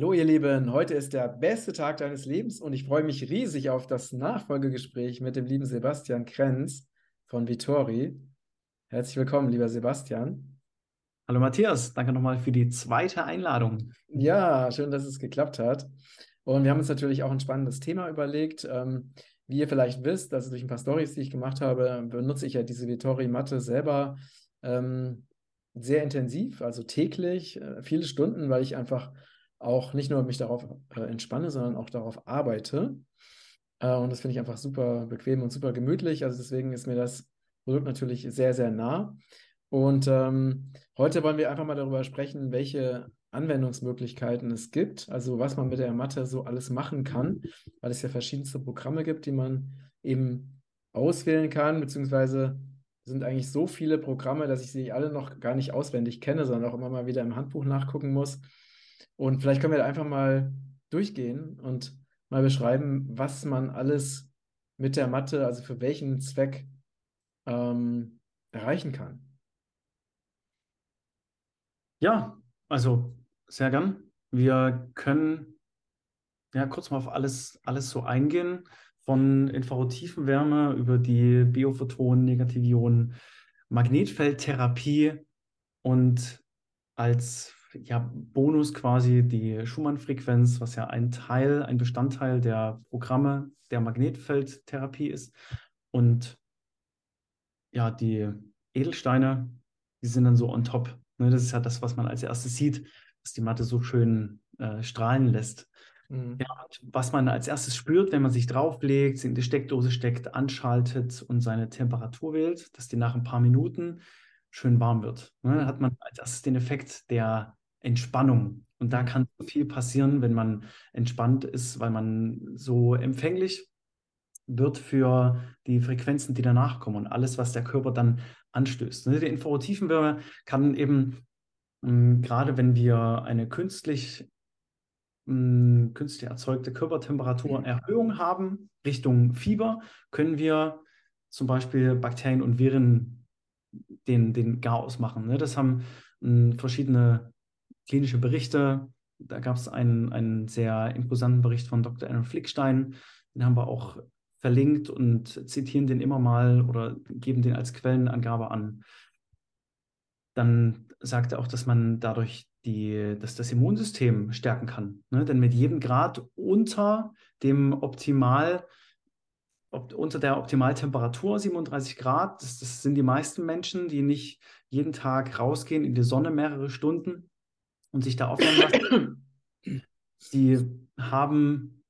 Hallo ihr Lieben, heute ist der beste Tag deines Lebens und ich freue mich riesig auf das Nachfolgegespräch mit dem lieben Sebastian Krenz von Vitori. Herzlich willkommen, lieber Sebastian. Hallo Matthias, danke nochmal für die zweite Einladung. Ja, schön, dass es geklappt hat. Und wir haben uns natürlich auch ein spannendes Thema überlegt. Ähm, wie ihr vielleicht wisst, also durch ein paar Stories, die ich gemacht habe, benutze ich ja diese Vitori-Matte selber ähm, sehr intensiv, also täglich, äh, viele Stunden, weil ich einfach auch nicht nur mich darauf äh, entspanne, sondern auch darauf arbeite. Äh, und das finde ich einfach super bequem und super gemütlich. Also deswegen ist mir das Produkt natürlich sehr, sehr nah. Und ähm, heute wollen wir einfach mal darüber sprechen, welche Anwendungsmöglichkeiten es gibt, also was man mit der Matte so alles machen kann, weil es ja verschiedenste Programme gibt, die man eben auswählen kann, beziehungsweise sind eigentlich so viele Programme, dass ich sie alle noch gar nicht auswendig kenne, sondern auch immer mal wieder im Handbuch nachgucken muss. Und vielleicht können wir einfach mal durchgehen und mal beschreiben, was man alles mit der Matte, also für welchen Zweck ähm, erreichen kann. Ja, also sehr gern. Wir können ja kurz mal auf alles, alles so eingehen, von Infrarot-Tiefenwärme über die Biophotonen, Negativionen, Magnetfeldtherapie und als ja, Bonus quasi die Schumann-Frequenz, was ja ein Teil, ein Bestandteil der Programme der Magnetfeldtherapie ist. Und ja, die Edelsteine, die sind dann so on top. Ne, das ist ja das, was man als erstes sieht, dass die Matte so schön äh, strahlen lässt. Mhm. Ja, was man als erstes spürt, wenn man sich drauflegt, sie in die Steckdose steckt, anschaltet und seine Temperatur wählt, dass die nach ein paar Minuten schön warm wird. Ne, dann hat man als erstes den Effekt der Entspannung. Und da mhm. kann viel passieren, wenn man entspannt ist, weil man so empfänglich wird für die Frequenzen, die danach kommen und alles, was der Körper dann anstößt. Ne, die Infrarottiefenwärme kann eben, hm, gerade wenn wir eine künstlich, hm, künstlich erzeugte Körpertemperaturenerhöhung mhm. haben, Richtung Fieber, können wir zum Beispiel Bakterien und Viren den, den Garaus machen. Ne? Das haben hm, verschiedene klinische Berichte. Da gab es einen, einen sehr imposanten Bericht von Dr. Aaron Flickstein. Den haben wir auch verlinkt und zitieren den immer mal oder geben den als Quellenangabe an. Dann sagt er auch, dass man dadurch die, dass das Immunsystem stärken kann. Ne? Denn mit jedem Grad unter dem Optimal, ob, unter der Optimaltemperatur, 37 Grad, das, das sind die meisten Menschen, die nicht jeden Tag rausgehen in die Sonne mehrere Stunden, und sich da aufwärmen lassen, die haben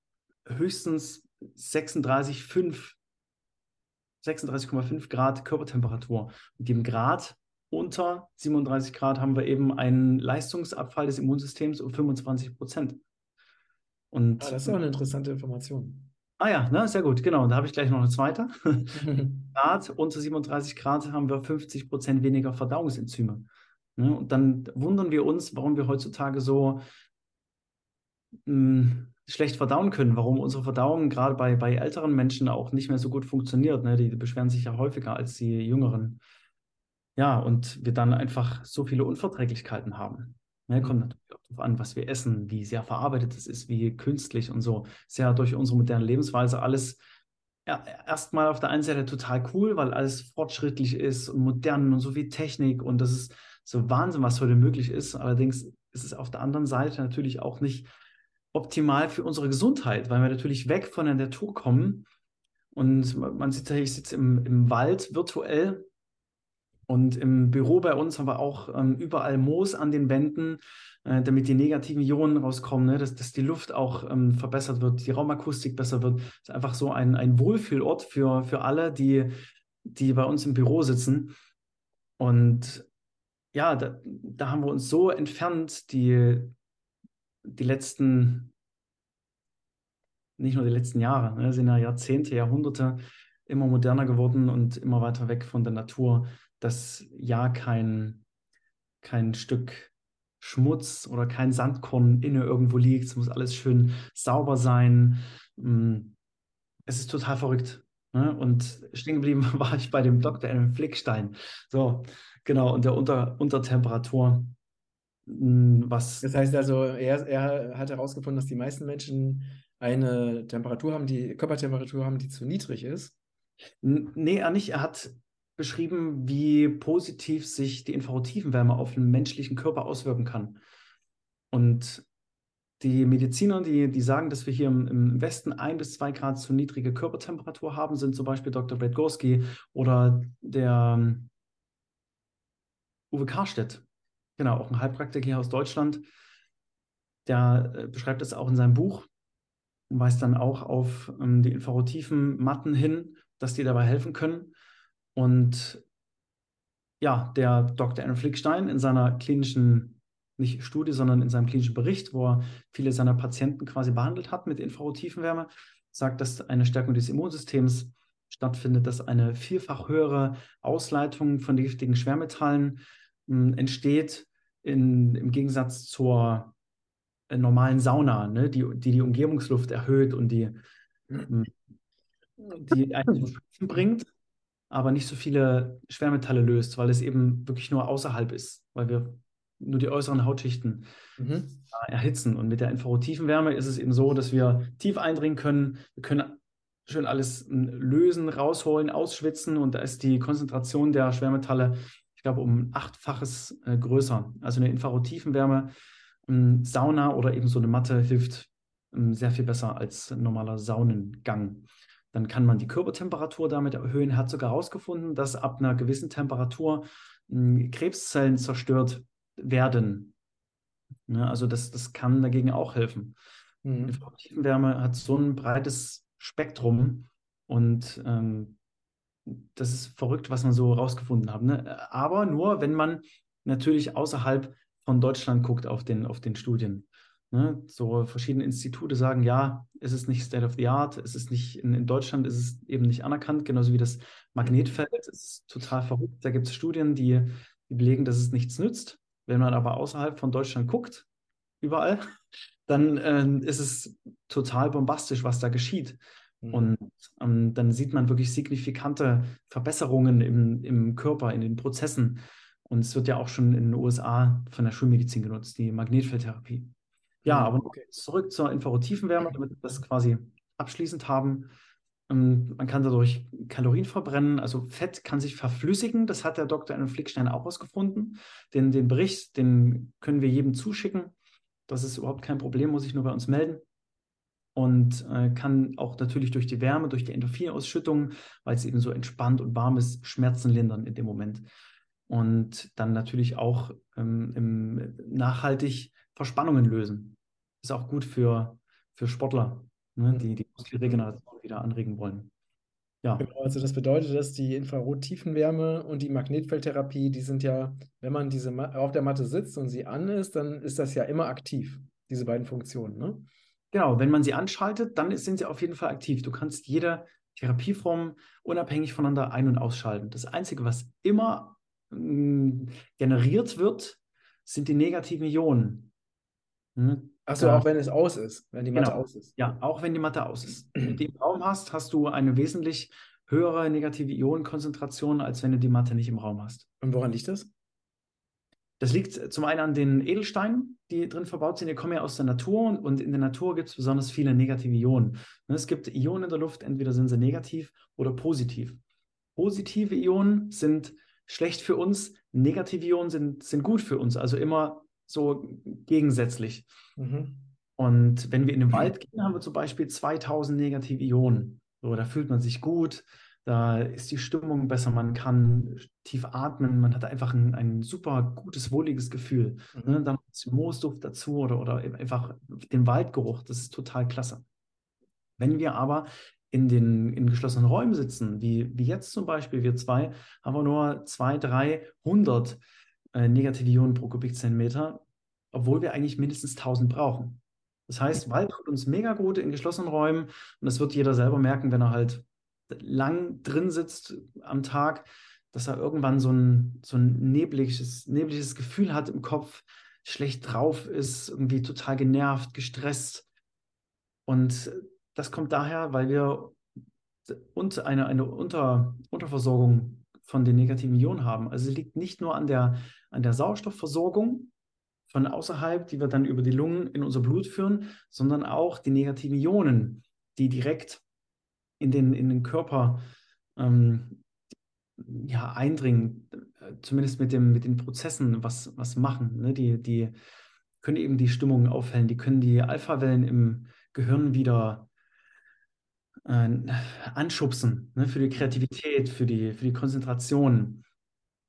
höchstens 36,5 36,5 Grad Körpertemperatur. Mit dem Grad unter 37 Grad haben wir eben einen Leistungsabfall des Immunsystems um 25 Prozent. Und ah, das ist auch eine interessante Information. Ah ja, ne, sehr gut, genau. Da habe ich gleich noch eine zweite. Grad unter 37 Grad haben wir 50 Prozent weniger Verdauungsenzyme. Ne? Und dann wundern wir uns, warum wir heutzutage so mh, hm, schlecht verdauen können, warum unsere Verdauung gerade bei, bei älteren Menschen auch nicht mehr so gut funktioniert. Ne? Die beschweren sich ja häufiger als die Jüngeren. Ja, und wir dann einfach so viele Unverträglichkeiten haben. Ne? Kommt natürlich auch darauf an, was wir essen, wie sehr verarbeitet es ist, wie künstlich und so. Sehr durch unsere moderne Lebensweise alles ja, erstmal auf der einen Seite total cool, weil alles fortschrittlich ist und modern und so viel Technik und das ist so Wahnsinn, was heute möglich ist. Allerdings ist es auf der anderen Seite natürlich auch nicht optimal für unsere Gesundheit, weil wir natürlich weg von der Natur kommen. Und man sieht ja, ich sitze im, im Wald virtuell und im Büro bei uns haben wir auch ähm, überall Moos an den Wänden, äh, damit die negativen Ionen rauskommen, ne? dass, dass die Luft auch ähm, verbessert wird, die Raumakustik besser wird. Das ist einfach so ein, ein Wohlfühlort für, für alle, die, die bei uns im Büro sitzen. Und ja, da, da haben wir uns so entfernt, die, die letzten, nicht nur die letzten Jahre, ne, sind ja Jahrzehnte, Jahrhunderte immer moderner geworden und immer weiter weg von der Natur, dass ja kein, kein Stück Schmutz oder kein Sandkorn inne irgendwo liegt. Es muss alles schön sauber sein. Mm, es ist total verrückt. Ne? Und stehen geblieben war ich bei dem Dr. Alan Flickstein. So, Genau, und der Unter Untertemperatur. was. Das heißt also, er, er hat herausgefunden, dass die meisten Menschen eine Temperatur haben, die Körpertemperatur haben, die zu niedrig ist. Nee, er nicht. Er hat beschrieben, wie positiv sich die Infrarottiefenwärme auf den menschlichen Körper auswirken kann. Und die Mediziner, die, die sagen, dass wir hier im, im Westen ein bis zwei Grad zu niedrige Körpertemperatur haben, sind zum Beispiel Dr. Brad Gorski oder der Uwe Karstedt. Genau, auch ein Heilpraktiker hier aus Deutschland. Der äh, beschreibt es auch in seinem Buch und weist dann auch auf ähm, die infrarotiefen Matten hin, dass die dabei helfen können. Und ja, der Dr. Aaron Flickstein in seiner klinischen, nicht Studie, sondern in seinem klinischen Bericht, wo er viele seiner Patienten quasi behandelt hat mit Infrarottiefenwärme, sagt, dass eine Stärkung des Immunsystems stattfindet, dass eine vielfach höhere Ausleitung von giftigen Schwermetallen mh, entsteht, in, im Gegensatz zur äh, normalen Sauna, ne, die, die die Umgebungsluft erhöht und die, mh, die einen zum bringt aber nicht so viele Schwermetalle löst, weil es eben wirklich nur außerhalb ist, weil wir nur die äußeren Hautschichten mhm. erhitzen. Und mit der Infrarotiefenwärme ist es eben so, dass wir tief eindringen können. Wir können schön alles lösen, rausholen, ausschwitzen und da ist die Konzentration der Schwermetalle, ich glaube, um achtfaches äh, größer. Also eine Infrarotiefenwärme, ähm, Sauna oder eben so eine Matte hilft ähm, sehr viel besser als ein normaler Saunengang. Dann kann man die Körpertemperatur damit erhöhen. Er hat sogar herausgefunden, dass ab einer gewissen Temperatur hm, Krebszellen zerstört werden. Ja, also das, das kann dagegen auch helfen. Mhm. Infrarottiefenwärme hat so ein breites Spektrum und ähm, das ist verrückt, was man so herausgefunden hat. Ne? Aber nur, wenn man natürlich außerhalb von Deutschland guckt auf den, auf den Studien. Ne? So verschiedene Institute sagen, ja, es ist nicht State of the Art, es ist nicht, in, in Deutschland ist es eben nicht anerkannt, genauso wie das Magnetfeld, es ist total verrückt. Da gibt es Studien, die, die belegen, dass es nichts nützt. Wenn man aber außerhalb von Deutschland guckt, überall, dann äh, ist es total bombastisch, was da geschieht. Mhm. Und ähm, dann sieht man wirklich signifikante Verbesserungen im, im Körper, in den Prozessen. Und es wird ja auch schon in den USA von der Schulmedizin genutzt, die Magnetfeldtherapie. Ja, aber okay. zurück zur Infrarotiefenwärme, damit wir das quasi abschließend haben. Ähm, man kann dadurch Kalorien verbrennen, also Fett kann sich verflüssigen. Das hat der Dr. Anne Flickstein auch herausgefunden. Den, den Bericht, den können wir jedem zuschicken. Das ist überhaupt kein Problem, muss ich nur bei uns melden. Und äh, kann auch natürlich durch die Wärme, durch die Endorphinausschüttung, weil es eben so entspannt und warm ist, Schmerzen lindern in dem Moment. Und dann natürlich auch ähm, im, nachhaltig Verspannungen lösen. Ist auch gut für, für Sportler, ne, die die Muskelregeneration wieder anregen wollen. Ja. Genau, also das bedeutet, dass die Infrarottiefenwärme und die Magnetfeldtherapie, die sind ja, wenn man diese auf der Matte sitzt und sie an ist, dann ist das ja immer aktiv, diese beiden Funktionen. Ne? Genau, wenn man sie anschaltet, dann sind sie auf jeden Fall aktiv. Du kannst jede Therapieform unabhängig voneinander ein- und ausschalten. Das Einzige, was immer mh, mm, generiert wird, sind die negativen Ionen. Hm? Achso, auch wenn es aus ist, wenn die Matte genau. aus ist. Ja, auch wenn die Matte aus ist. Wenn du die im Raum hast, hast du eine wesentlich höhere negative Ionenkonzentration, als wenn du die Matte nicht im Raum hast. Und woran liegt das? Das liegt zum einen an den Edelsteinen, die drin verbaut sind. Die kommen ja aus der Natur und in der Natur gibt es besonders viele negative Ionen. Ne, es gibt Ionen in der Luft, entweder sind sie negativ oder positiv. Positive Ionen sind schlecht für uns, negative Ionen sind, sind gut für uns. Also immer so gegensätzlich. Mhm. Und wenn wir in den Wald gehen, haben wir zum Beispiel 2000 negative Ionen. So, da fühlt man sich gut, da ist die Stimmung besser, man kann tief atmen, man hat einfach ein, ein super gutes, wohliges Gefühl. Mhm. Ne? Dann Moosduft dazu oder, oder einfach den Waldgeruch, das ist total klasse. Wenn wir aber in den in geschlossenen Räumen sitzen, wie, wie jetzt zum Beispiel, wir zwei, haben wir nur 200, 300 äh, negative Ionen pro Kubikzentimeter, obwohl wir eigentlich mindestens 1000 brauchen. Das heißt, Wald tut uns mega gut in geschlossenen Räumen und das wird jeder selber merken, wenn er halt lang drin sitzt am Tag, dass er irgendwann so ein, so ein nebliges, nebliges Gefühl hat im Kopf, schlecht drauf ist, irgendwie total genervt, gestresst. Und das kommt daher, weil wir und eine, eine Unter, Unterversorgung von den negativen Ionen haben. Also es liegt nicht nur an der, an der Sauerstoffversorgung von außerhalb, die wir dann über die Lungen in unser Blut führen, sondern auch die negativen Ionen, die direkt in den, in den Körper ähm, ja, eindringen, äh, zumindest mit, dem, mit den Prozessen was, was machen. Ne? Die, die können eben die Stimmung aufhellen, die können die Alpha-Wellen im Gehirn wieder äh, anschubsen, ne? für die Kreativität, für die, für die Konzentration.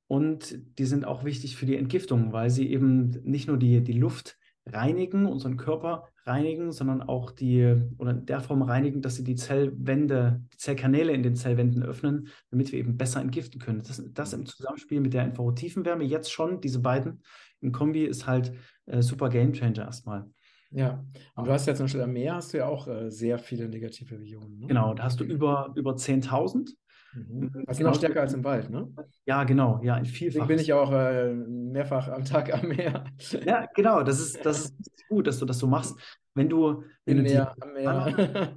Und die sind auch wichtig für die Entgiftung, weil sie eben nicht nur die, die Luft reinigen, unseren Körper reinigen, sondern auch die oder in der Form reinigen, dass sie die Zellwände, die Zellkanäle in den Zellwänden öffnen, damit wir eben besser entgiften können. Das, das im Zusammenspiel mit der Infrarottiefenwärme jetzt schon, diese beiden im Kombi ist halt äh, super Gamechanger erstmal. Ja, und du hast ja zum Beispiel am Meer hast du ja auch äh, sehr viele negative Ionen. Ne? Genau, da hast du über, über 10.000. Mhm. Also noch stärker als im Wald, ne? Ja, genau, ja, vielfach. bin ich auch äh, mehrfach am Tag am Meer. Ja, genau, das ist, das ist gut, dass du das so machst. Wenn du, wenn du Meer, am Meer.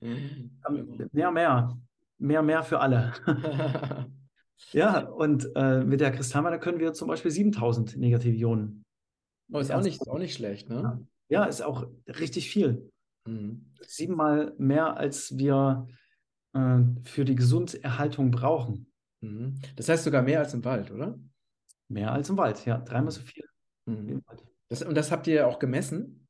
mehr, mehr, mehr, mehr für alle. ja, und äh, mit der Kristallmanne können wir zum Beispiel 7000 negative Ionen. Oh, ist auch nicht, auch nicht schlecht, ne? Ja, ist auch richtig viel. Mhm. Siebenmal mehr, als wir äh, für die Gesunderhaltung brauchen. Mhm. Das heißt sogar mehr als im Wald, oder? Mehr als im Wald, ja. Dreimal so viel. Mhm. Das, und das habt ihr auch gemessen?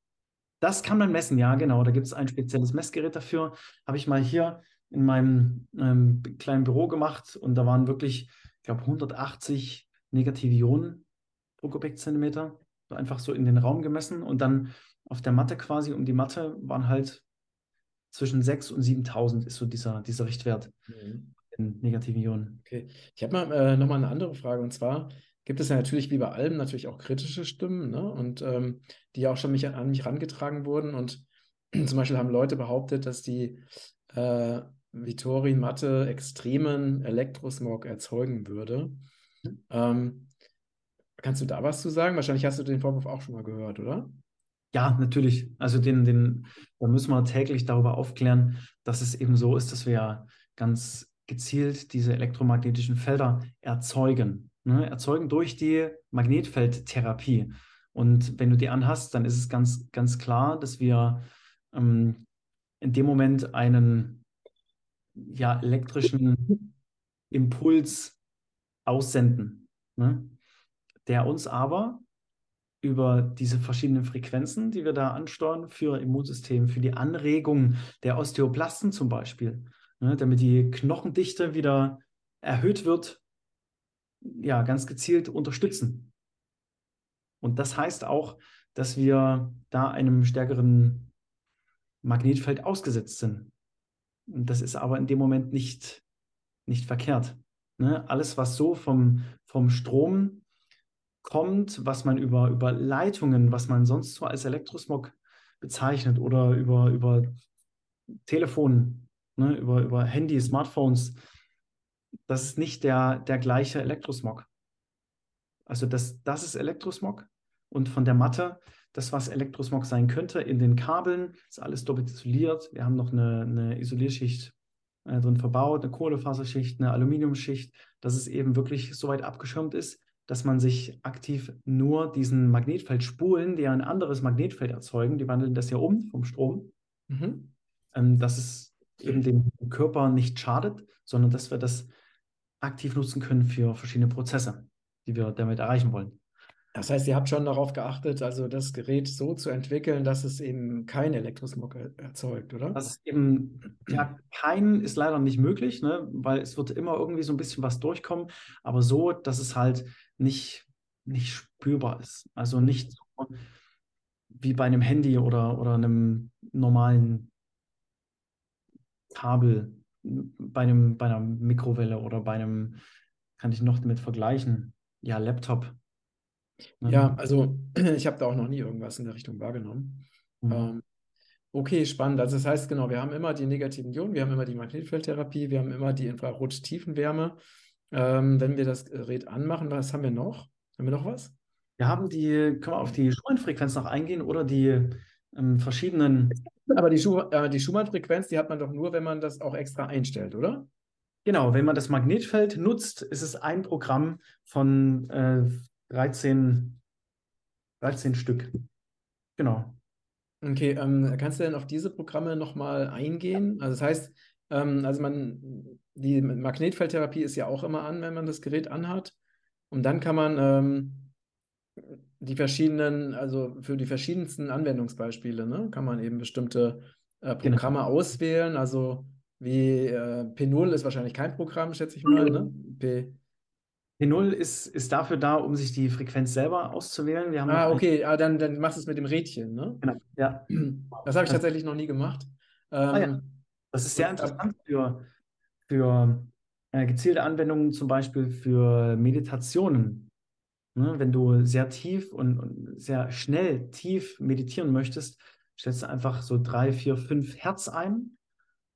Das kann man messen, ja, genau. Da gibt es ein spezielles Messgerät dafür. Habe ich mal hier in meinem ähm, kleinen Büro gemacht und da waren wirklich, ich glaube, 180 negative Ionen pro Kubikzentimeter. Einfach so in den Raum gemessen und dann auf der Matte quasi um die Matte waren halt zwischen 6.000 und 7.000 ist so dieser, dieser Richtwert mhm. in negativen Ionen. Okay. Ich habe mal äh, nochmal eine andere Frage und zwar gibt es ja natürlich wie bei allem natürlich auch kritische Stimmen ne? und ähm, die auch schon mich, an mich herangetragen wurden und zum Beispiel haben Leute behauptet, dass die äh, Vittori-Matte extremen Elektrosmog erzeugen würde. Mhm. Ähm, kannst du da was zu sagen? Wahrscheinlich hast du den Vorwurf auch schon mal gehört, oder? Ja, natürlich. Also den, den, da müssen wir täglich darüber aufklären, dass es eben so ist, dass wir ganz gezielt diese elektromagnetischen Felder erzeugen. Ne? Erzeugen durch die Magnetfeldtherapie. Und wenn du die anhast, dann ist es ganz, ganz klar, dass wir ähm, in dem Moment einen ja, elektrischen Impuls aussenden, ne? der uns aber über diese verschiedenen Frequenzen, die wir da ansteuern für Immunsystem, für die Anregung der Osteoplasten zum Beispiel, ne, damit die Knochendichte wieder erhöht wird, ja, ganz gezielt unterstützen. Und das heißt auch, dass wir da einem stärkeren Magnetfeld ausgesetzt sind. Und das ist aber in dem Moment nicht, nicht verkehrt. Ne? Alles, was so vom, vom Strom kommt, was man über, über Leitungen, was man sonst so als Elektrosmog bezeichnet oder über, über Telefon, ne, über, über Handy, Smartphones, das ist nicht der, der gleiche Elektrosmog. Also das, das ist Elektrosmog und von der Matte, das, was Elektrosmog sein könnte, in den Kabeln, ist alles doppelt isoliert. Wir haben noch eine, eine Isolierschicht äh, drin verbaut, eine Kohlefaserschicht, eine Aluminiumschicht, dass es eben wirklich so weit abgeschirmt ist, dass man sich aktiv nur diesen Magnetfeldspulen, die ja ein anderes Magnetfeld erzeugen, die wandeln das ja um vom Strom, mhm. ähm, dass es eben dem Körper nicht schadet, sondern dass wir das aktiv nutzen können für verschiedene Prozesse, die wir damit erreichen wollen. Das heißt, ihr habt schon darauf geachtet, also das Gerät so zu entwickeln, dass es eben keinen Elektrosmog erzeugt, oder? Das ist eben, ja, kein ist leider nicht möglich, ne? weil es wird immer irgendwie so ein bisschen was durchkommen, aber so, dass es halt nicht, nicht spürbar ist. Also nicht so wie bei einem Handy oder, oder einem normalen Kabel, bei, einem, bei einer Mikrowelle oder bei einem, kann ich noch damit vergleichen, ja, Laptop. Ne? Ja, also ich habe da auch noch nie irgendwas in der Richtung wahrgenommen. Mhm. Ähm, okay, spannend. Also das heißt, genau, wir haben immer die negativen Ionen, wir haben immer die Magnetfeldtherapie, wir haben immer die Infrarot-Tiefenwärme. Ähm, wenn wir das Gerät anmachen, was haben wir noch? Haben wir noch was? Wir haben die, können wir auf die Schumann-Frequenz noch eingehen oder die ähm, verschiedenen. Aber die, Schu äh, die Schumann-Frequenz, die hat man doch nur, wenn man das auch extra einstellt, oder? Genau, wenn man das Magnetfeld nutzt, ist es ein Programm von äh, 13 13 Stück. Genau. Okay, ähm, kannst du denn auf diese Programme nochmal eingehen? Also das heißt, ähm, also man, die Magnetfeldtherapie ist ja auch immer an, wenn man das Gerät anhat. Und dann kann man ähm, die verschiedenen, also für die verschiedensten Anwendungsbeispiele, ne, kann man eben bestimmte äh, Genau. Programme auswählen. Also wie äh, P0 ist wahrscheinlich kein Programm, schätze ich mal, ne? P P0 ist, ist dafür da, um sich die Frequenz selber auszuwählen. Ah, okay, ah, dann, dann machst du es mit dem Rädchen, ne? Genau, ja. Das habe ich tatsächlich noch nie gemacht. Ah, ja. Ähm, Das ist sehr interessant für, für äh, gezielte Anwendungen, zum Beispiel für Meditationen. Ne, wenn du sehr tief und, und sehr schnell tief meditieren möchtest, stellst du einfach so drei, vier, fünf Hertz ein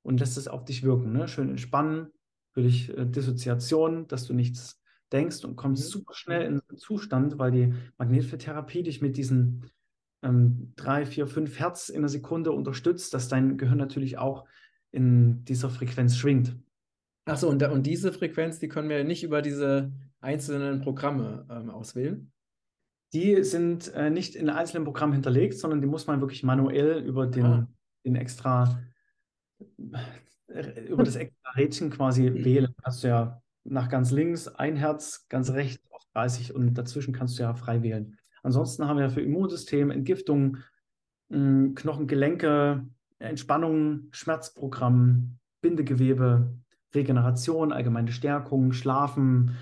und lässt es auf dich wirken. Ne? Schön entspannen, natürlich äh, Dissoziation, dass du nichts denkst und kommst Mhm. super schnell in einen Zustand, weil die Magnetfeldtherapie dich mit diesen ähm, drei, vier, fünf Hertz in der Sekunde unterstützt, dass dein Gehirn natürlich auch in dieser Frequenz schwingt. Achso, und, und diese Frequenz, die können wir nicht über diese einzelnen Programme ähm, auswählen. Die sind äh, nicht in einzelnen Programmen hinterlegt, sondern die muss man wirklich manuell über den, Ah. den extra, äh, über das extra Rädchen quasi wählen. Hast du ja nach ganz links ein Herz, ganz rechts auf 30 und dazwischen kannst du ja frei wählen. Ansonsten haben wir für Immunsystem, Entgiftung, mh, Knochengelenke, Entspannung, Schmerzprogramm, Bindegewebe, Regeneration, allgemeine Stärkung, Schlafen,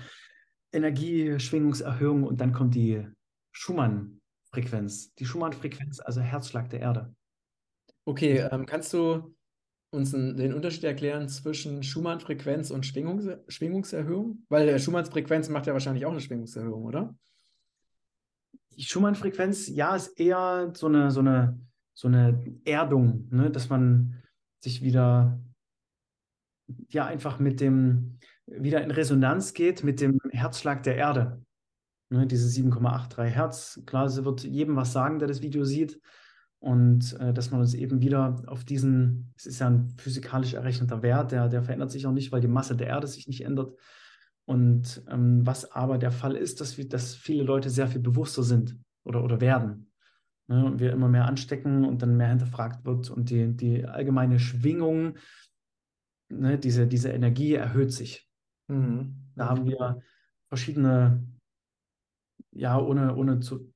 Energie, Schwingungserhöhung und dann kommt die Schumann-Frequenz. Die Schumann-Frequenz, also Herzschlag der Erde. Okay, ähm, kannst du uns den Unterschied erklären zwischen Schumann-Frequenz und Schwingungs Schwingungserhöhung? Weil Schumanns Frequenz macht ja wahrscheinlich auch eine Schwingungserhöhung, oder? Die Schumann-Frequenz, ja, ist eher so eine, so eine, so eine Erdung, ne? dass man sich wieder, ja, einfach mit dem, wieder in Resonanz geht mit dem Herzschlag der Erde. Ne? Diese 7,83 Hertz. Klar, sie wird jedem was sagen, der das Video sieht. Und äh, dass man uns eben wieder auf diesen, es ist ja ein physikalisch errechneter Wert, der, der verändert sich auch nicht, weil die Masse der Erde sich nicht ändert. Und ähm, was aber der Fall ist, dass, wir, dass viele Leute sehr viel bewusster sind oder, oder werden. Ne? Und wir immer mehr anstecken und dann mehr hinterfragt wird und die, die allgemeine Schwingung, ne, diese, diese Energie erhöht sich. Mhm. Da haben wir verschiedene, ja, ohne, ohne zu,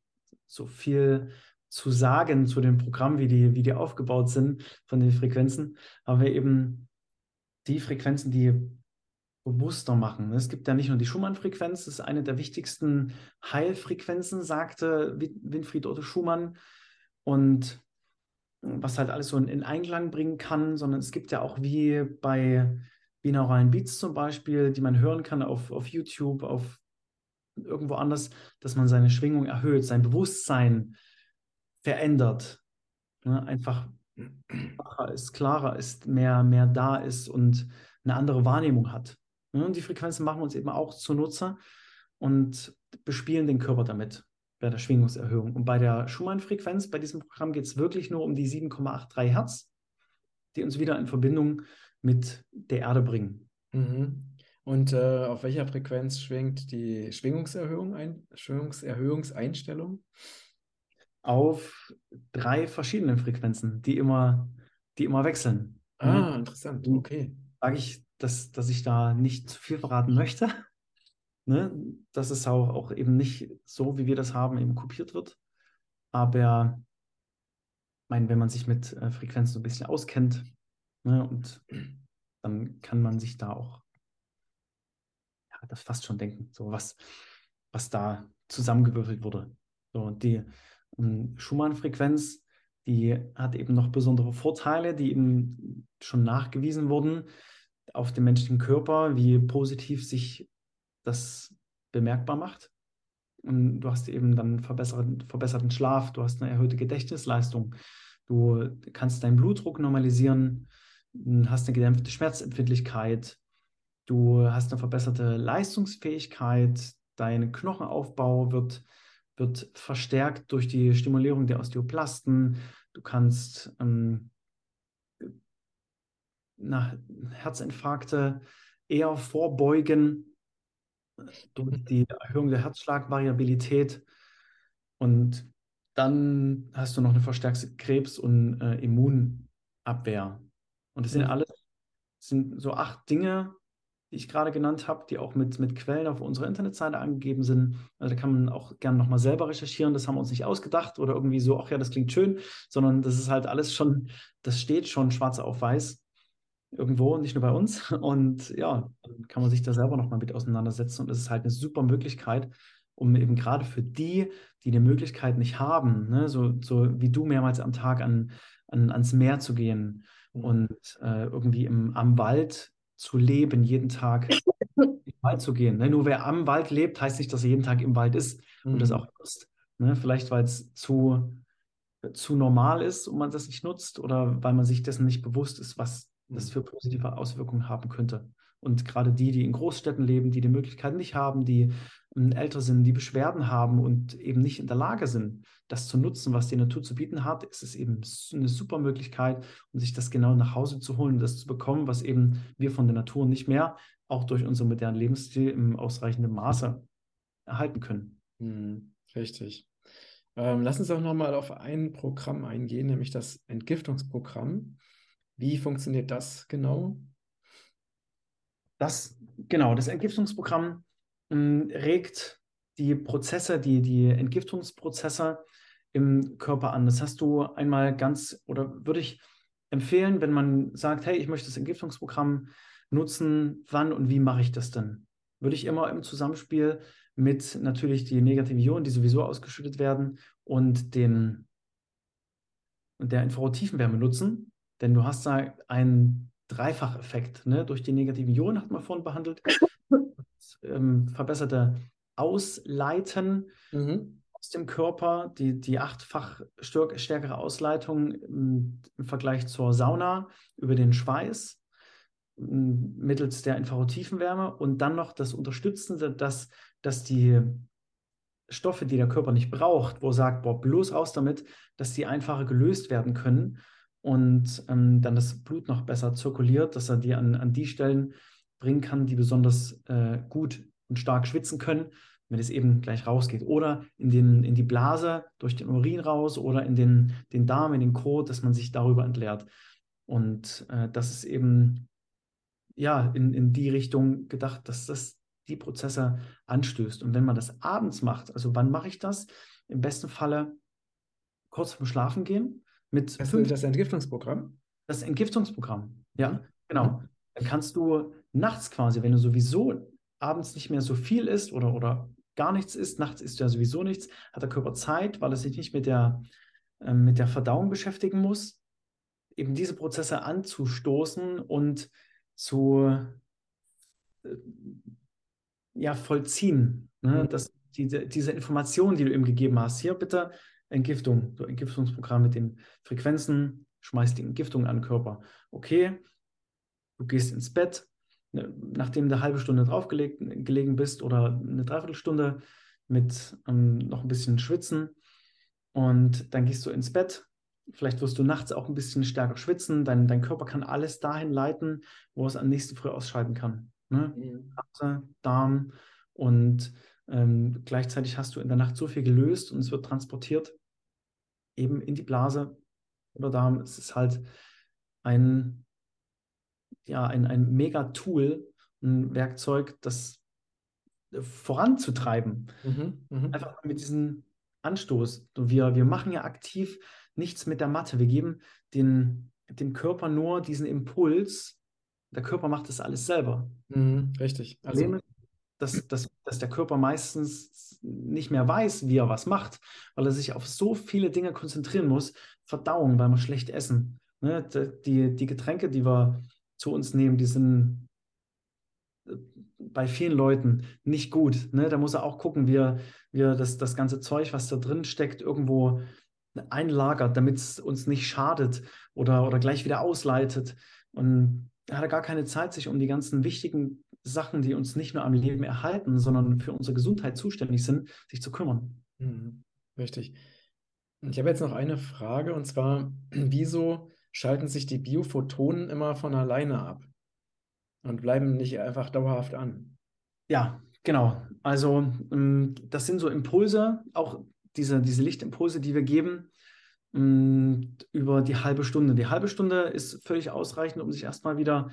so viel zu sagen zu dem Programm, wie die, wie die aufgebaut sind von den Frequenzen, haben wir eben die Frequenzen, die bewusster machen. Es gibt ja nicht nur die Schumann-Frequenz, das ist eine der wichtigsten Heilfrequenzen, sagte Win- Winfried Otto Schumann. Und was halt alles so in, in Einklang bringen kann, sondern es gibt ja auch wie bei binauralen Beats zum Beispiel, die man hören kann auf, auf YouTube, auf irgendwo anders, dass man seine Schwingung erhöht, sein Bewusstsein verändert. Ne? Einfach wacher ist, klarer ist, mehr, mehr da ist und eine andere Wahrnehmung hat. Ne? Und die Frequenzen machen uns eben auch zunutze und bespielen den Körper damit bei der Schwingungserhöhung. Und bei der Schumann-Frequenz, bei diesem Programm geht es wirklich nur um die 7,83 Hertz, die uns wieder in Verbindung mit der Erde bringen. Mhm. Und äh, auf welcher Frequenz schwingt die Schwingungserhöhung ein Schwingungserhöhungseinstellung? Auf drei verschiedenen Frequenzen, die immer, die immer wechseln. Ah, Ne? interessant. Mhm. Okay. Sage ich, dass, dass ich da nicht zu viel verraten möchte. Ne? Dass es auch, auch eben nicht so, wie wir das haben, eben kopiert wird. Aber meine, wenn man sich mit äh, Frequenzen so ein bisschen auskennt, ne, und dann kann man sich da auch ja, das fast schon denken, so was, was da zusammengewürfelt wurde. So, die ähm, Schumann-Frequenz, die hat eben noch besondere Vorteile, die eben schon nachgewiesen wurden auf dem menschlichen Körper, wie positiv sich das bemerkbar macht. Und du hast eben dann verbesserten, verbesserten Schlaf, du hast eine erhöhte Gedächtnisleistung, du kannst deinen Blutdruck normalisieren, hast eine gedämpfte Schmerzempfindlichkeit, du hast eine verbesserte Leistungsfähigkeit, dein Knochenaufbau wird, wird verstärkt durch die Stimulierung der Osteoplasten, du kannst ähm, na, Herzinfarkte eher vorbeugen durch die Erhöhung der Herzschlagvariabilität. Und dann hast du noch eine verstärkte Krebs- und äh, Immunabwehr. Und das sind alles sind so acht Dinge, die ich gerade genannt habe, die auch mit, mit Quellen auf unserer Internetseite angegeben sind. Also da kann man auch gerne nochmal selber recherchieren. Das haben wir uns nicht ausgedacht oder irgendwie so, ach ja, das klingt schön, sondern das ist halt alles schon, das steht schon schwarz auf weiß irgendwo, nicht nur bei uns. Und ja, dann kann man sich da selber nochmal mit auseinandersetzen. Und das ist halt eine super Möglichkeit, um eben gerade für die, die die Möglichkeit nicht haben, ne, so, so wie du mehrmals am Tag an, an, ans Meer zu gehen Mhm. und äh, irgendwie im, am Wald zu leben, jeden Tag den Wald zu gehen. Ne? Nur wer am Wald lebt, heißt nicht, dass er jeden Tag im Wald ist und das Mhm. auch nutzt. Ne? Vielleicht, weil es zu, zu normal ist und man das nicht nutzt oder weil man sich dessen nicht bewusst ist, was das Mhm. für positive Auswirkungen haben könnte. Und gerade die, die in Großstädten leben, die die Möglichkeiten nicht haben, die ähm, älter sind, die Beschwerden haben und eben nicht in der Lage sind, das zu nutzen, was die Natur zu bieten hat, ist es eben eine super Möglichkeit, um sich das genau nach Hause zu holen und das zu bekommen, was eben wir von der Natur nicht mehr, auch durch unseren modernen Lebensstil im ausreichenden Maße erhalten können. Mhm. Richtig. Ähm, lass uns auch nochmal auf ein Programm eingehen, nämlich das Entgiftungsprogramm. Wie funktioniert das genau? Das, genau, das Entgiftungsprogramm mh, regt die Prozesse, die, die Entgiftungsprozesse im Körper an. Das hast du einmal ganz, oder würde ich empfehlen, wenn man sagt, hey, ich möchte das Entgiftungsprogramm nutzen, wann und wie mache ich das denn? Würde ich immer im Zusammenspiel mit natürlich die negativen Ionen, die sowieso ausgeschüttet werden, und den und der Infrarottiefenwärme nutzen, denn du hast da einen Dreifacheffekt. Ne? Durch die negativen Ionen hat man vorhin behandelt. Das, ähm, verbesserte Ausleiten Mhm. aus dem Körper, die, die achtfach stärk- stärkere Ausleitung im, im Vergleich zur Sauna über den Schweiß m, mittels der Infrarottiefenwärme und dann noch das Unterstützende, dass, dass die Stoffe, die der Körper nicht braucht, wo er sagt, boah, bloß raus damit, dass die einfacher gelöst werden können und ähm, dann das Blut noch besser zirkuliert, dass er die an, an die Stellen bringen kann, die besonders äh, gut und stark schwitzen können, wenn es eben gleich rausgeht. Oder in, den, in die Blase durch den Urin raus oder in den, den Darm, in den Kot, dass man sich darüber entleert. Und äh, das ist eben ja in, in die Richtung gedacht, dass das die Prozesse anstößt. Und wenn man das abends macht, also wann mache ich das? Im besten Falle kurz vorm Schlafen gehen mit Das, fünf, das Entgiftungsprogramm? das Entgiftungsprogramm. Ja, Mhm. genau. Dann kannst du nachts quasi, wenn du sowieso abends nicht mehr so viel isst oder, oder gar nichts isst, nachts isst du ja sowieso nichts, hat der Körper Zeit, weil er sich nicht mit der, äh, mit der Verdauung beschäftigen muss, eben diese Prozesse anzustoßen und zu äh, ja, vollziehen. Ne? Mhm. Das, diese, diese Information, die du ihm gegeben hast, hier bitte Entgiftung, so Entgiftungsprogramm mit den Frequenzen, schmeißt die Entgiftung an den Körper. Okay, du gehst ins Bett, ne, nachdem du eine halbe Stunde draufgelegt gelegen bist oder eine Dreiviertelstunde mit ähm, noch ein bisschen Schwitzen und dann gehst du ins Bett. Vielleicht wirst du nachts auch ein bisschen stärker schwitzen. Dein, dein Körper kann alles dahin leiten, wo es am nächsten Früh ausscheiden kann. Ne? Mhm. Darm und ähm, gleichzeitig hast du in der Nacht so viel gelöst und es wird transportiert eben in die Blase oder Darm. Es ist halt ein, ja, ein, ein Mega-Tool, ein Werkzeug, das äh, voranzutreiben. Mhm. Mhm. Einfach mit diesem Anstoß. Wir, wir machen ja aktiv nichts mit der Matte. Wir geben den, dem Körper nur diesen Impuls. Der Körper macht das alles selber. Mhm. Richtig. Also, ist, dass, dass, der Körper meistens nicht mehr weiß, wie er was macht, weil er sich auf so viele Dinge konzentrieren muss. Verdauung, weil wir schlecht essen. Ne? Die, die Getränke, die wir zu uns nehmen, die sind äh, bei vielen Leuten nicht gut. Ne? Da muss er auch gucken, wie er, wie er das, das ganze Zeug, was da drin steckt, irgendwo einlagert, damit es uns nicht schadet oder, oder gleich wieder ausleitet. Und da hat er gar keine Zeit, sich um die ganzen wichtigen Sachen, die uns nicht nur am Leben erhalten, sondern für unsere Gesundheit zuständig sind, sich zu kümmern. mhm. Richtig. Ich habe jetzt noch eine Frage und zwar, wieso schalten sich die Biophotonen immer von alleine ab und bleiben nicht einfach dauerhaft an? Ja, genau. Also ähm, das sind so Impulse, auch diese, diese Lichtimpulse, die wir geben, mh, über die halbe Stunde. Die halbe Stunde ist völlig ausreichend, um sich erstmal wieder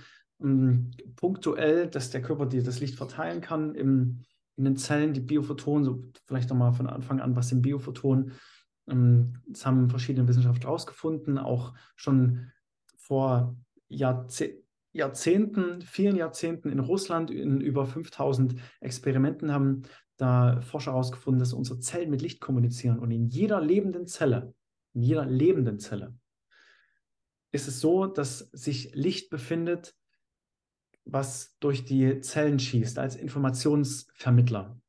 punktuell, dass der Körper dir das Licht verteilen kann im, in den Zellen, die Biophotonen, so vielleicht nochmal von Anfang an, was sind Biophotonen? Ähm, das haben verschiedene Wissenschaftler herausgefunden, auch schon vor Jahrzehnten. Jahrzehnten, vielen Jahrzehnten in Russland, in über 5000 Experimenten haben da Forscher herausgefunden, dass unsere Zellen mit Licht kommunizieren. Und in jeder lebenden Zelle, in jeder lebenden Zelle, ist es so, dass sich Licht befindet, was durch die Zellen schießt, als Informationsvermittler.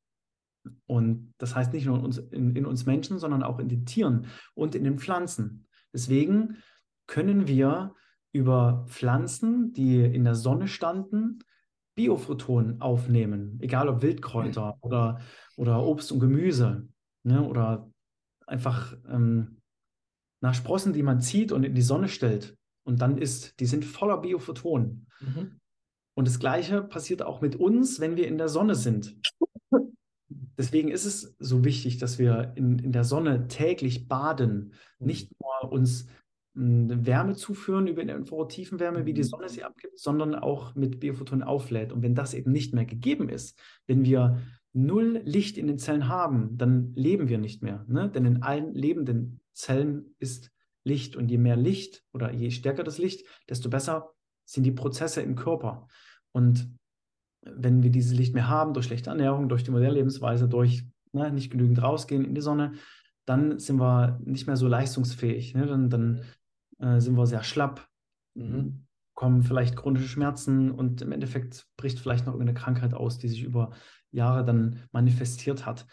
Und das heißt nicht nur in uns, in, in uns Menschen, sondern auch in den Tieren und in den Pflanzen. Deswegen können wir über Pflanzen, die in der Sonne standen, Biophotonen aufnehmen, egal ob Wildkräuter mhm. oder, oder Obst und Gemüse ne, oder einfach ähm, nach Sprossen, die man zieht und in die Sonne stellt und dann isst, die sind voller Biophotonen. Mhm. Und das Gleiche passiert auch mit uns, wenn wir in der Sonne sind. Deswegen ist es so wichtig, dass wir in, in der Sonne täglich baden, nicht nur uns Wärme zuführen über eine Infrarottiefenwärme, wie die mhm. Sonne sie abgibt, sondern auch mit Biophotonen auflädt. Und wenn das eben nicht mehr gegeben ist, wenn wir null Licht in den Zellen haben, dann leben wir nicht mehr. Ne? Denn in allen lebenden Zellen ist Licht. Und je mehr Licht oder je stärker das Licht, desto besser sind die Prozesse im Körper. Und wenn wir dieses Licht mehr haben, durch schlechte Ernährung, durch die moderne Lebensweise, durch ne, nicht genügend rausgehen in die Sonne, dann sind wir nicht mehr so leistungsfähig. Ne? Dann, dann äh, sind wir sehr schlapp, mhm. kommen vielleicht chronische Schmerzen und im Endeffekt bricht vielleicht noch irgendeine Krankheit aus, die sich über Jahre dann manifestiert hat.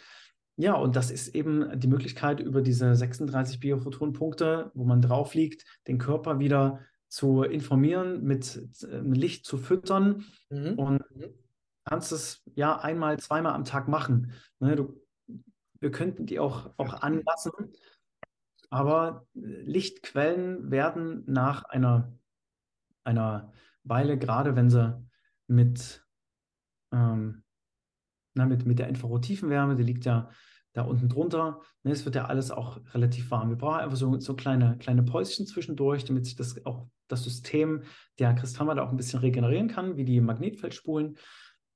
Ja, und das ist eben die Möglichkeit, über diese 36 Biophotonpunkte, wo man drauf liegt, den Körper wieder zu informieren, mit äh, Licht zu füttern mhm. und mhm. kannst es ja einmal, zweimal am Tag machen. Ne, du, wir könnten die auch, auch anlassen, aber Lichtquellen werden nach einer, einer Weile, gerade wenn sie mit, ähm, na, mit, mit der Infrarottiefenwärme, die liegt ja da unten drunter, ne, es wird ja alles auch relativ warm. Wir brauchen einfach so, so kleine, kleine Päuschen zwischendurch, damit sich das auch das System der Kristallmatte auch ein bisschen regenerieren kann, wie die Magnetfeldspulen.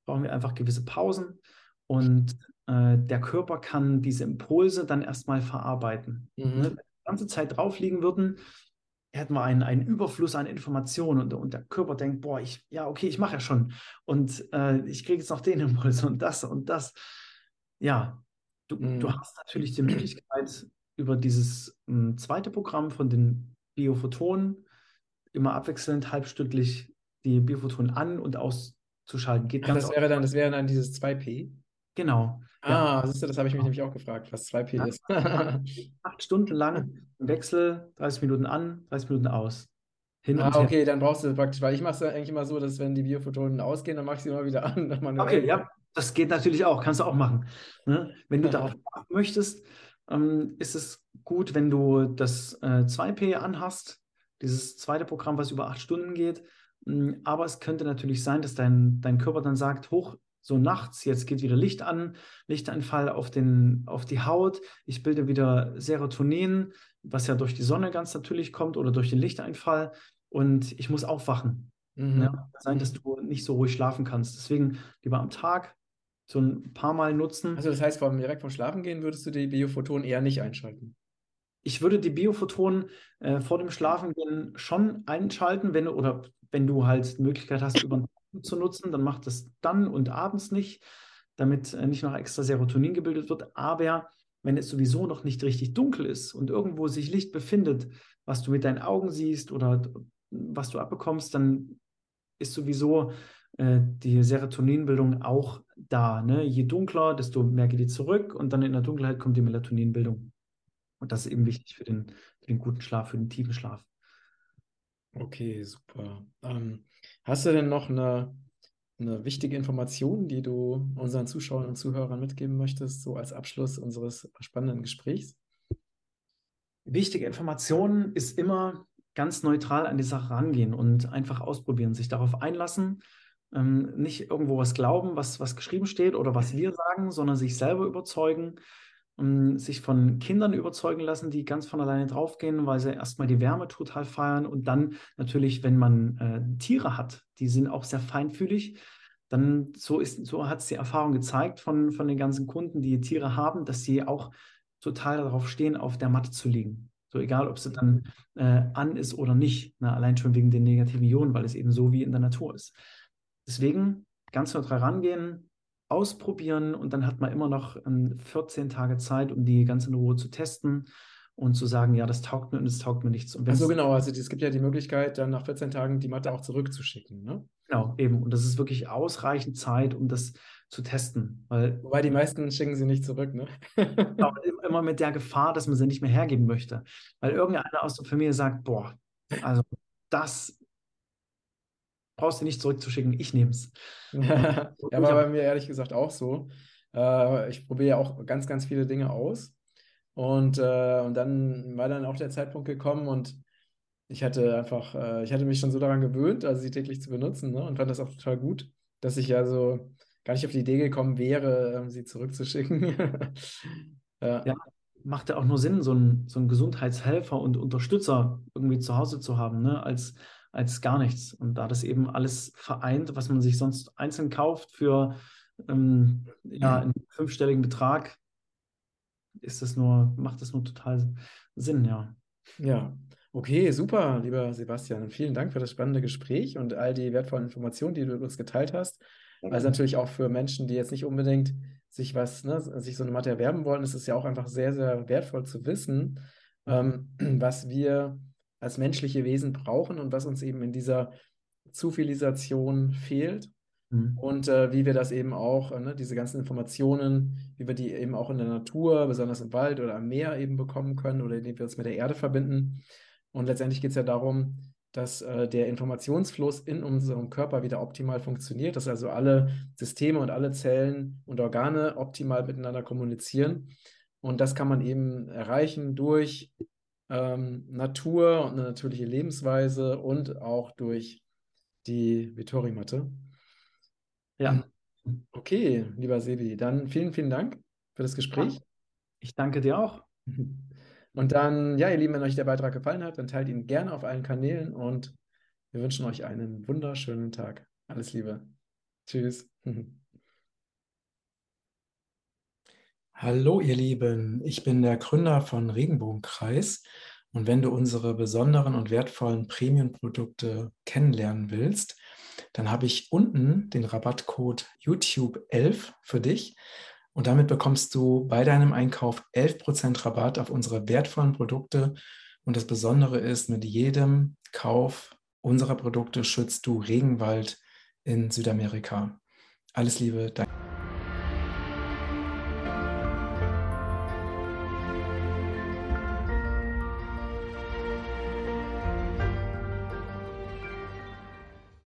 Brauchen wir einfach gewisse Pausen und äh, der Körper kann diese Impulse dann erstmal verarbeiten. Mhm. Ne? ganze Zeit drauf liegen würden, hätten wir einen, einen Überfluss an Informationen und, und der Körper denkt, boah, ich, ja, okay, ich mache ja schon und äh, ich kriege jetzt noch den Impuls und das und das. Ja, du, mhm. du hast natürlich die Möglichkeit, über dieses m, hm, zweite Programm von den Biophotonen immer abwechselnd halbstündlich die Biophotonen an- und auszuschalten. Geht Ach, das wäre dann, das wäre dann dieses 2P? Genau. Ah, ja. siehst du, das habe ich mich nämlich auch gefragt, was 2P ja. ist. Acht Stunden lang im Wechsel, 30 Minuten an, 30 Minuten aus. Hin ah, okay, her. dann brauchst du praktisch, weil ich mache es eigentlich immer so, dass wenn die Biophotonen ausgehen, dann mache ich sie immer wieder an. okay, ja, das geht natürlich auch, kannst du auch machen. Ne? Wenn du ja. darauf möchtest, ähm, ist es gut, wenn du das äh, 2P anhast, dieses zweite Programm, was über acht Stunden geht. Mm, aber es könnte natürlich sein, dass dein, dein Körper dann sagt, hoch, so nachts, jetzt geht wieder Licht an, Lichteinfall auf, den, auf die Haut, ich bilde wieder Serotonin, was ja durch die Sonne ganz natürlich kommt oder durch den Lichteinfall und ich muss aufwachen. Mhm. Ja, sein, dass du nicht so ruhig schlafen kannst. Deswegen lieber am Tag so ein paar Mal nutzen. Also das heißt, direkt vom Schlafen gehen würdest du die Biophotonen eher nicht einschalten? Ich würde die Biophotonen äh, vor dem Schlafengehen schon einschalten, wenn oder wenn du halt die Möglichkeit hast, über zu nutzen, dann macht es dann und abends nicht, damit äh, nicht noch extra Serotonin gebildet wird. Aber wenn es sowieso noch nicht richtig dunkel ist und irgendwo sich Licht befindet, was du mit deinen Augen siehst oder was du abbekommst, dann ist sowieso äh, die Serotoninbildung auch da. Ne? Je dunkler, desto mehr geht die zurück und dann in der Dunkelheit kommt die Melatoninbildung. Und das ist eben wichtig für den, für den guten Schlaf, für den tiefen Schlaf. Okay, super. Ähm, hast du denn noch eine, eine wichtige Information, die du unseren Zuschauern und Zuhörern mitgeben möchtest, so als Abschluss unseres spannenden Gesprächs? Wichtige Information ist immer ganz neutral an die Sache rangehen und einfach ausprobieren, sich darauf einlassen, ähm, nicht irgendwo was glauben, was, was geschrieben steht oder was wir sagen, sondern sich selber überzeugen sich von Kindern überzeugen lassen, die ganz von alleine draufgehen, weil sie erstmal die Wärme total feiern und dann natürlich, wenn man äh, Tiere hat, die sind auch sehr feinfühlig, dann so ist, so hat es die Erfahrung gezeigt von, von den ganzen Kunden, die Tiere haben, dass sie auch total darauf stehen, auf der Matte zu liegen. So egal, ob sie dann äh, an ist oder nicht, ne? allein schon wegen den negativen Ionen, weil es eben so wie in der Natur ist. Deswegen ganz neutral rangehen, ausprobieren und dann hat man immer noch 14 ähm, Tage Zeit, um die ganze Ruhe zu testen und zu sagen, ja, das taugt mir und es taugt mir nichts. also genau, also es gibt ja die Möglichkeit, dann nach 14 Tagen die Matte auch zurückzuschicken. Ne? Genau, eben. Und das ist wirklich ausreichend Zeit, um das zu testen. Weil, Wobei die meisten schicken sie nicht zurück, ne? genau, immer mit der Gefahr, dass man sie nicht mehr hergeben möchte. Weil irgendeiner aus der Familie sagt, boah, also das brauchst du nicht zurückzuschicken, ich nehme es. ja, war bei mir ehrlich gesagt auch so. Äh, ich probiere ja auch ganz, ganz viele Dinge aus. Und, äh, und dann war dann auch der Zeitpunkt gekommen und ich hatte einfach, äh, ich hatte mich schon so daran gewöhnt, also sie täglich zu benutzen ne, und fand das auch total gut, dass ich also gar nicht auf die Idee gekommen wäre, ähm, sie zurückzuschicken. ja. ja. macht ja auch nur Sinn, so einen, so einen Gesundheitshelfer und Unterstützer irgendwie zu Hause zu haben, ne, als als gar nichts. Und da das eben alles vereint, was man sich sonst einzeln kauft für ähm, ja, einen fünfstelligen Betrag, ist das nur, macht das nur total Sinn, ja. Ja, okay, super, lieber Sebastian. Vielen Dank für das spannende Gespräch und all die wertvollen Informationen, die du uns geteilt hast. Also natürlich auch für Menschen, die jetzt nicht unbedingt sich was, ne, sich so eine Matte erwerben wollen, ist es ja auch einfach sehr, sehr wertvoll zu wissen, ähm, was wir als menschliche Wesen brauchen und was uns eben in dieser Zivilisation fehlt. Mhm. Und äh, wie wir das eben auch, äh, ne, diese ganzen Informationen, wie wir die eben auch in der Natur, besonders im Wald oder am Meer eben bekommen können oder indem wir uns mit der Erde verbinden. Und letztendlich geht es ja darum, dass äh, der Informationsfluss in unserem Körper wieder optimal funktioniert, dass also alle Systeme und alle Zellen und Organe optimal miteinander kommunizieren. Und das kann man eben erreichen durch ähm, Natur und eine natürliche Lebensweise und auch durch die Vittori-Matte. Ja. Okay, lieber Sevi, dann vielen, vielen Dank für das Gespräch. Ich danke dir auch. Und dann, ja, ihr Lieben, wenn euch der Beitrag gefallen hat, dann teilt ihn gerne auf allen Kanälen und wir wünschen euch einen wunderschönen Tag. Alles Liebe. Tschüss. Hallo ihr Lieben, ich bin der Gründer von Regenbogenkreis und wenn du unsere besonderen und wertvollen Premium-Produkte kennenlernen willst, dann habe ich unten den Rabattcode YouTube11 für dich und damit bekommst du bei deinem Einkauf 11% Rabatt auf unsere wertvollen Produkte und das Besondere ist, mit jedem Kauf unserer Produkte schützt du Regenwald in Südamerika. Alles Liebe, danke.